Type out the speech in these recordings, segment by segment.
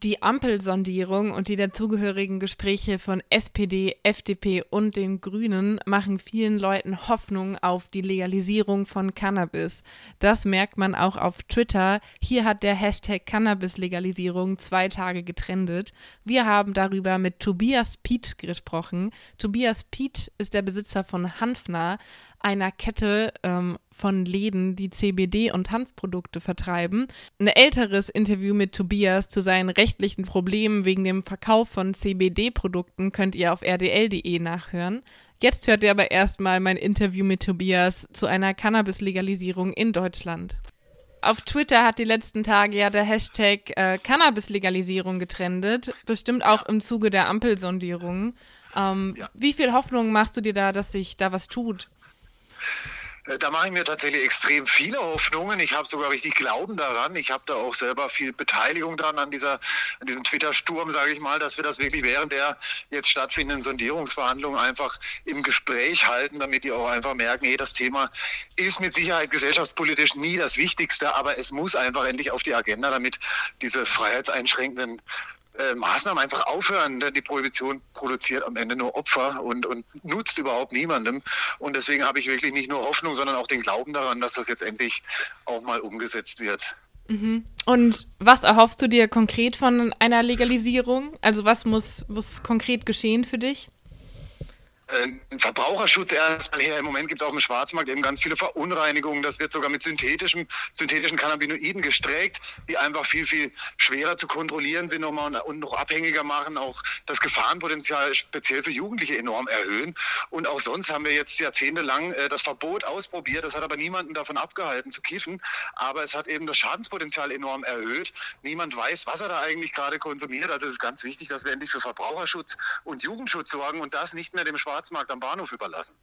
Die Ampelsondierung und die dazugehörigen Gespräche von SPD, FDP und den Grünen machen vielen Leuten Hoffnung auf die Legalisierung von Cannabis. Das merkt man auch auf Twitter. Hier hat der Hashtag Cannabis-Legalisierung zwei Tage getrendet. Wir haben darüber mit Tobias Piet gesprochen. Tobias Piet ist der Besitzer von Hanfner, einer Kette ähm, von Läden, die CBD und Hanfprodukte vertreiben. Ein älteres Interview mit Tobias zu seinen rechtlichen Problemen wegen dem Verkauf von CBD-Produkten könnt ihr auf rdl.de nachhören. Jetzt hört ihr aber erstmal mein Interview mit Tobias zu einer Cannabis-Legalisierung in Deutschland. Auf Twitter hat die letzten Tage ja der Hashtag äh, Cannabis-Legalisierung getrendet, bestimmt auch im Zuge der Ampelsondierung. Ähm, ja. Wie viel Hoffnung machst du dir da, dass sich da was tut? Äh, da mache ich mir tatsächlich extrem viele Hoffnungen. Ich habe sogar richtig Glauben daran. Ich habe da auch selber viel Beteiligung dran an, dieser, an diesem Twitter-Sturm, sage ich mal, dass wir das wirklich während der jetzt stattfindenden Sondierungsverhandlungen einfach im Gespräch halten, damit die auch einfach merken, hey, das Thema ist mit Sicherheit gesellschaftspolitisch nie das Wichtigste, aber es muss einfach endlich auf die Agenda, damit diese freiheitseinschränkenden äh, Maßnahmen einfach aufhören. Denn die Prohibition produziert am Ende nur Opfer und, und nutzt überhaupt niemandem. Und deswegen habe ich wirklich nicht nur Hoffnung, sondern auch den Glauben daran, dass das jetzt endlich auch mal umgesetzt wird. Mhm. Und was erhoffst du dir konkret von einer Legalisierung? Also was muss, muss konkret geschehen für dich? Äh, Verbraucherschutz erstmal her. Im Moment gibt es auch im Schwarzmarkt eben ganz viele Verunreinigungen. Das wird sogar mit synthetischen, synthetischen Cannabinoiden gestreckt, die einfach viel, viel schwerer zu kontrollieren sind nochmal und noch abhängiger machen, auch das Gefahrenpotenzial speziell für Jugendliche enorm erhöhen. Und auch sonst haben wir jetzt jahrzehntelang äh, das Verbot ausprobiert. Das hat aber niemanden davon abgehalten zu kiffen. Aber es hat eben das Schadenspotenzial enorm erhöht. Niemand weiß, was er da eigentlich gerade konsumiert. Also es ist ganz wichtig, dass wir endlich für Verbraucherschutz und Jugendschutz sorgen und das nicht mehr dem Schwarz Schwarzmarkt am Bahnhof überlassen.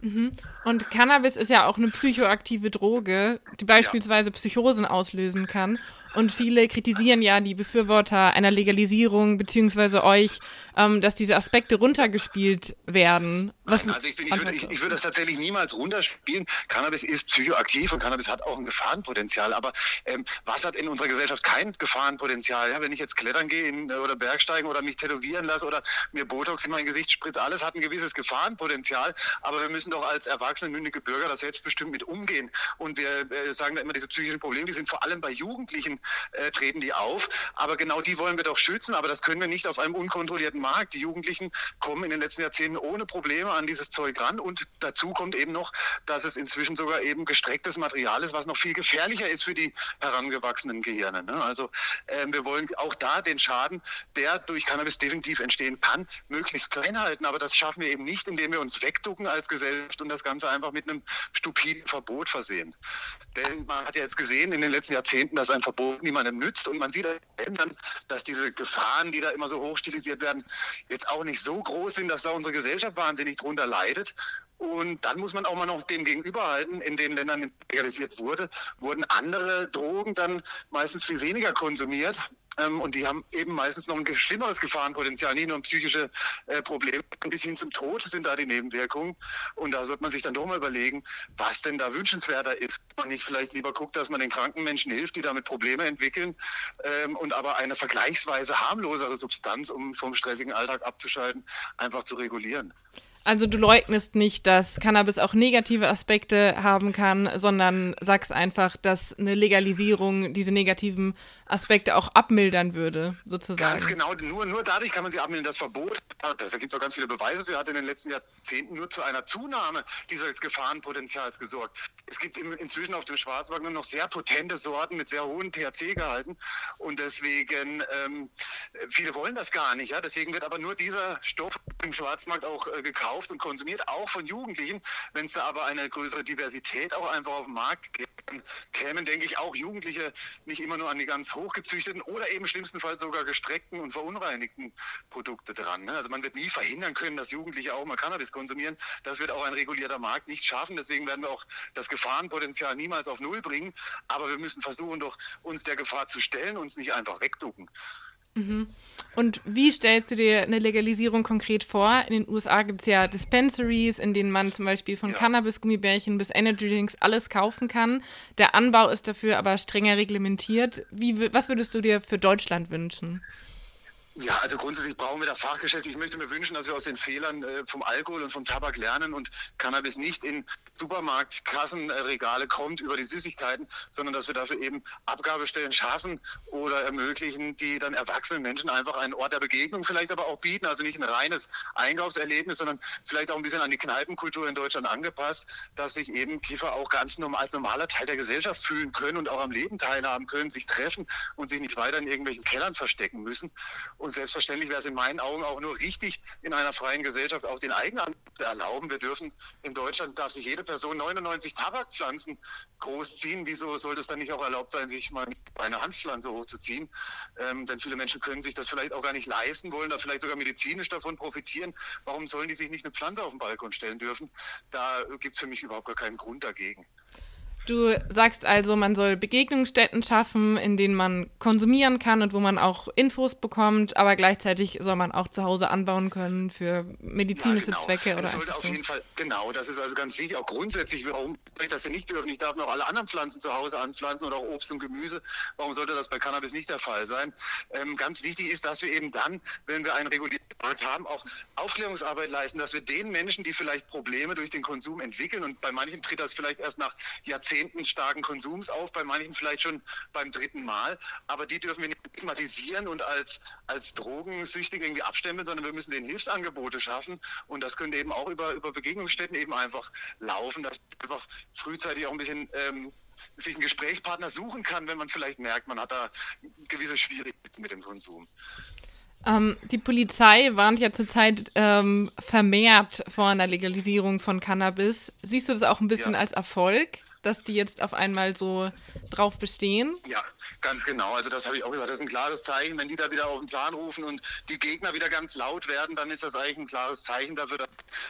Mhm. Und Cannabis ist ja auch eine psychoaktive Droge, die beispielsweise ja. Psychosen auslösen kann. Und viele kritisieren ja die Befürworter einer Legalisierung beziehungsweise euch, ähm, dass diese Aspekte runtergespielt werden. Was also ich, ich, würde, ich, ich, würde das tatsächlich niemals runterspielen. Cannabis ist psychoaktiv und Cannabis hat auch ein Gefahrenpotenzial. Aber ähm, was hat in unserer Gesellschaft kein Gefahrenpotenzial? Ja, wenn ich jetzt klettern gehe in, oder Bergsteigen oder mich tätowieren lasse oder mir Botox in mein Gesicht spritze, alles hat ein gewisses Gefahrenpotenzial. Aber wir müssen doch als erwachsene, mündige Bürger da selbstbestimmt mit umgehen. Und wir äh, sagen da immer, diese psychischen Probleme, die sind vor allem bei Jugendlichen äh, treten die auf. Aber genau die wollen wir doch schützen. Aber das können wir nicht auf einem unkontrollierten Markt. Die Jugendlichen kommen in den letzten Jahrzehnten ohne Probleme an dieses Zeug ran. Und dazu kommt eben noch, dass es inzwischen sogar eben gestrecktes Material ist, was noch viel gefährlicher ist für die herangewachsenen Gehirne. Ne? Also äh, wir wollen auch da den Schaden, der durch Cannabis definitiv entstehen kann, möglichst klein halten. Aber das schaffen wir eben nicht, indem wir uns wegducken als Gesellschaft und das Ganze einfach mit einem stupiden Verbot versehen. Denn man hat ja jetzt gesehen in den letzten Jahrzehnten, dass ein Verbot niemandem nützt. Und man sieht dann, dass diese Gefahren, die da immer so hochstilisiert werden, jetzt auch nicht so groß sind, dass da unsere Gesellschaft wahnsinnig drunter leidet. Und dann muss man auch mal noch dem gegenüberhalten, in den Ländern, legalisiert wurde, wurden andere Drogen dann meistens viel weniger konsumiert. Ähm, und die haben eben meistens noch ein schlimmeres Gefahrenpotenzial, nicht nur psychische äh, Probleme. Bis hin zum Tod sind da die Nebenwirkungen. Und da sollte man sich dann doch mal überlegen, was denn da wünschenswerter ist. Und nicht vielleicht lieber guckt, dass man den kranken Menschen hilft, die damit Probleme entwickeln ähm, und aber eine vergleichsweise harmlosere Substanz, um vom stressigen Alltag abzuschalten, einfach zu regulieren. Also du leugnest nicht, dass Cannabis auch negative Aspekte haben kann, sondern sagst einfach, dass eine Legalisierung diese negativen Aspekte auch abmildern würde, sozusagen. Ganz genau, nur, nur dadurch kann man sie abmildern. Das Verbot, da gibt es auch ganz viele Beweise für, hat in den letzten Jahrzehnten nur zu einer Zunahme dieses Gefahrenpotenzials gesorgt. Es gibt inzwischen auf dem Schwarzmarkt nur noch sehr potente Sorten mit sehr hohen THC-Gehalten und deswegen, ähm, viele wollen das gar nicht. Ja? Deswegen wird aber nur dieser Stoff im Schwarzmarkt auch äh, gekauft und konsumiert, auch von Jugendlichen. Wenn es da aber eine größere Diversität auch einfach auf dem Markt gibt, kämen, denke ich, auch Jugendliche nicht immer nur an die ganz hochgezüchteten oder eben schlimmstenfalls sogar gestreckten und verunreinigten Produkte dran. Ne? Also man wird nie verhindern können, dass Jugendliche auch mal Cannabis konsumieren. Das wird auch ein regulierter Markt nicht schaffen. Deswegen werden wir auch das Gefahrenpotenzial niemals auf Null bringen. Aber wir müssen versuchen, doch uns der Gefahr zu stellen, uns nicht einfach wegducken. Mhm. Und wie stellst du dir eine Legalisierung konkret vor? In den USA gibt es ja Dispensaries, in denen man zum Beispiel von ja. Cannabis-Gummibärchen bis Energy Drinks alles kaufen kann. Der Anbau ist dafür aber strenger reglementiert. Wie, was würdest du dir für Deutschland wünschen? Ja, also grundsätzlich brauchen wir da Fachgeschäfte. Ich möchte mir wünschen, dass wir aus den Fehlern äh, vom Alkohol und vom Tabak lernen und Cannabis nicht in Supermarktkassenregale kommt über die Süßigkeiten, sondern dass wir dafür eben Abgabestellen schaffen oder ermöglichen, die dann erwachsenen Menschen einfach einen Ort der Begegnung vielleicht aber auch bieten. Also nicht ein reines Einkaufserlebnis, sondern vielleicht auch ein bisschen an die Kneipenkultur in Deutschland angepasst, dass sich eben Kiffer auch ganz normal als normaler Teil der Gesellschaft fühlen können und auch am Leben teilhaben können, sich treffen und sich nicht weiter in irgendwelchen Kellern verstecken müssen. Und und selbstverständlich wäre es in meinen Augen auch nur richtig, in einer freien Gesellschaft auch den Eigenanbau zu erlauben. Wir dürfen in Deutschland, darf sich jede Person 99 Tabakpflanzen großziehen. Wieso sollte es dann nicht auch erlaubt sein, sich mal eine Hanfpflanze hochzuziehen? Ähm, denn viele Menschen können sich das vielleicht auch gar nicht leisten, wollen da vielleicht sogar medizinisch davon profitieren. Warum sollen die sich nicht eine Pflanze auf den Balkon stellen dürfen? Da gibt es für mich überhaupt gar keinen Grund dagegen. Du sagst also, man soll Begegnungsstätten schaffen, in denen man konsumieren kann und wo man auch Infos bekommt, aber gleichzeitig soll man auch zu Hause anbauen können für medizinische ja, genau. Zwecke oder das sollte auf so. jeden Fall genau, das ist also ganz wichtig, auch grundsätzlich, warum das denn nicht dürfen? Ich darf noch alle anderen Pflanzen zu Hause anpflanzen oder auch Obst und Gemüse. Warum sollte das bei Cannabis nicht der Fall sein? Ähm, ganz wichtig ist, dass wir eben dann, wenn wir einen regulierten Markt haben, auch Aufklärungsarbeit leisten, dass wir den Menschen, die vielleicht Probleme durch den Konsum entwickeln und bei manchen tritt das vielleicht erst nach Jahrzehnten zehnten starken Konsums auf, bei manchen vielleicht schon beim dritten Mal. Aber die dürfen wir nicht stigmatisieren und als, als Drogensüchtige irgendwie abstempeln, sondern wir müssen denen Hilfsangebote schaffen. Und das könnte eben auch über, über Begegnungsstätten eben einfach laufen, dass einfach frühzeitig auch ein bisschen ähm, sich einen Gesprächspartner suchen kann, wenn man vielleicht merkt, man hat da gewisse Schwierigkeiten mit dem Konsum. Ähm, die Polizei warnt ja zurzeit ähm, vermehrt vor einer Legalisierung von Cannabis. Siehst du das auch ein bisschen ja. als Erfolg? Dass die jetzt auf einmal so drauf bestehen? Ja, ganz genau. Also das habe ich auch gesagt. Das ist ein klares Zeichen. Wenn die da wieder auf den Plan rufen und die Gegner wieder ganz laut werden, dann ist das eigentlich ein klares Zeichen dafür,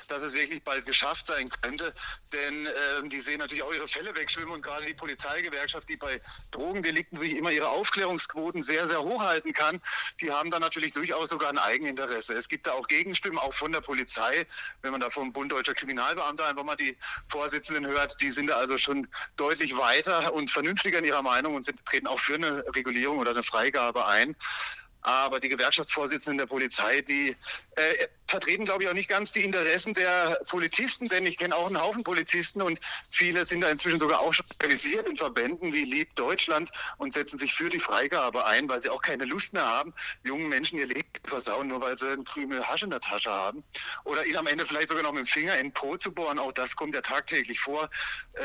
dass es wirklich bald geschafft sein könnte. Denn äh, die sehen natürlich auch ihre Fälle wegschwimmen und gerade die Polizeigewerkschaft, die bei Drogendelikten sich immer ihre Aufklärungsquoten sehr, sehr hoch halten kann, die haben da natürlich durchaus sogar ein Eigeninteresse. Es gibt da auch Gegenstimmen, auch von der Polizei. Wenn man da vom Bund Deutscher Kriminalbeamter einfach mal die Vorsitzenden hört, die sind da also schon deutlich weiter und vernünftiger in ihrer Meinung und sind, treten auch für eine Regulierung oder eine Freigabe ein. Aber die Gewerkschaftsvorsitzenden der Polizei, die äh, vertreten, glaube ich, auch nicht ganz die Interessen der Polizisten, denn ich kenne auch einen Haufen Polizisten und viele sind da inzwischen sogar auch schon organisiert in Verbänden wie Lieb Deutschland und setzen sich für die Freigabe ein, weil sie auch keine Lust mehr haben, jungen Menschen ihr Leben zu versauen, nur weil sie einen Krümel Hasch in der Tasche haben. Oder ihnen am Ende vielleicht sogar noch mit dem Finger in den Po zu bohren. Auch das kommt ja tagtäglich vor.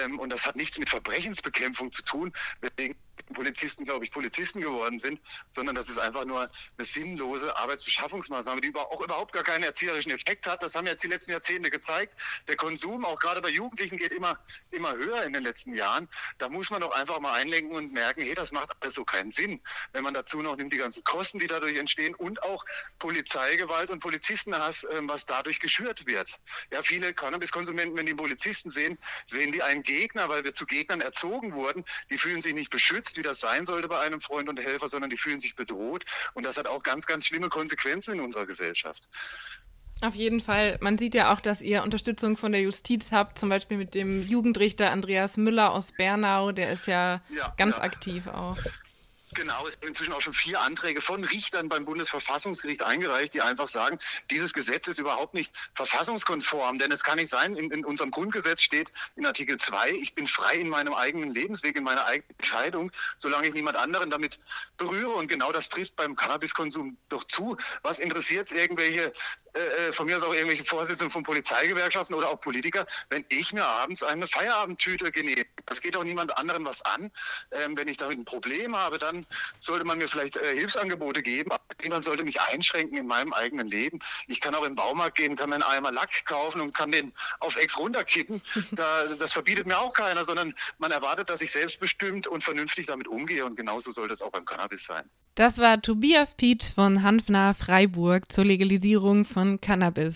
Ähm, und das hat nichts mit Verbrechensbekämpfung zu tun. Weswegen Polizisten, glaube ich, Polizisten geworden sind, sondern das ist einfach nur eine sinnlose Arbeitsbeschaffungsmaßnahme, die auch überhaupt gar keinen erzieherischen Effekt hat. Das haben jetzt die letzten Jahrzehnte gezeigt. Der Konsum, auch gerade bei Jugendlichen, geht immer, immer höher in den letzten Jahren. Da muss man doch einfach mal einlenken und merken, hey, das macht alles so keinen Sinn. Wenn man dazu noch nimmt, die ganzen Kosten, die dadurch entstehen und auch Polizeigewalt und Polizistenhass, ähm, was dadurch geschürt wird. Ja, viele Cannabiskonsumenten, wenn die Polizisten sehen, sehen die einen Gegner, weil wir zu Gegnern erzogen wurden. Die fühlen sich nicht beschützt wie das sein sollte bei einem Freund und Helfer, sondern die fühlen sich bedroht. Und das hat auch ganz, ganz schlimme Konsequenzen in unserer Gesellschaft. Auf jeden Fall. Man sieht ja auch, dass ihr Unterstützung von der Justiz habt, zum Beispiel mit dem Jugendrichter Andreas Müller aus Bernau, der ist ja, ja ganz ja. aktiv auch. Genau, es sind inzwischen auch schon vier Anträge von Richtern beim Bundesverfassungsgericht eingereicht, die einfach sagen, dieses Gesetz ist überhaupt nicht verfassungskonform. Denn es kann nicht sein, in, in unserem Grundgesetz steht in Artikel 2, ich bin frei in meinem eigenen Lebensweg, in meiner eigenen Entscheidung, solange ich niemand anderen damit berühre. Und genau das trifft beim Cannabiskonsum doch zu. Was interessiert irgendwelche äh, äh, von mir aus auch irgendwelche Vorsitzenden von Polizeigewerkschaften oder auch Politiker, wenn ich mir abends eine Feierabendtüte genehme. Das geht auch niemand anderen was an. Ähm, wenn ich damit ein Problem habe, dann sollte man mir vielleicht äh, Hilfsangebote geben. Aber niemand sollte mich einschränken in meinem eigenen Leben. Ich kann auch im Baumarkt gehen, kann mir einen Eimer Lack kaufen und kann den auf Ex runterkippen. Da, das verbietet mir auch keiner, sondern man erwartet, dass ich selbstbestimmt und vernünftig damit umgehe. Und genauso soll das auch beim Cannabis sein. Das war Tobias Pietsch von Hanfnah Freiburg zur Legalisierung von Cannabis.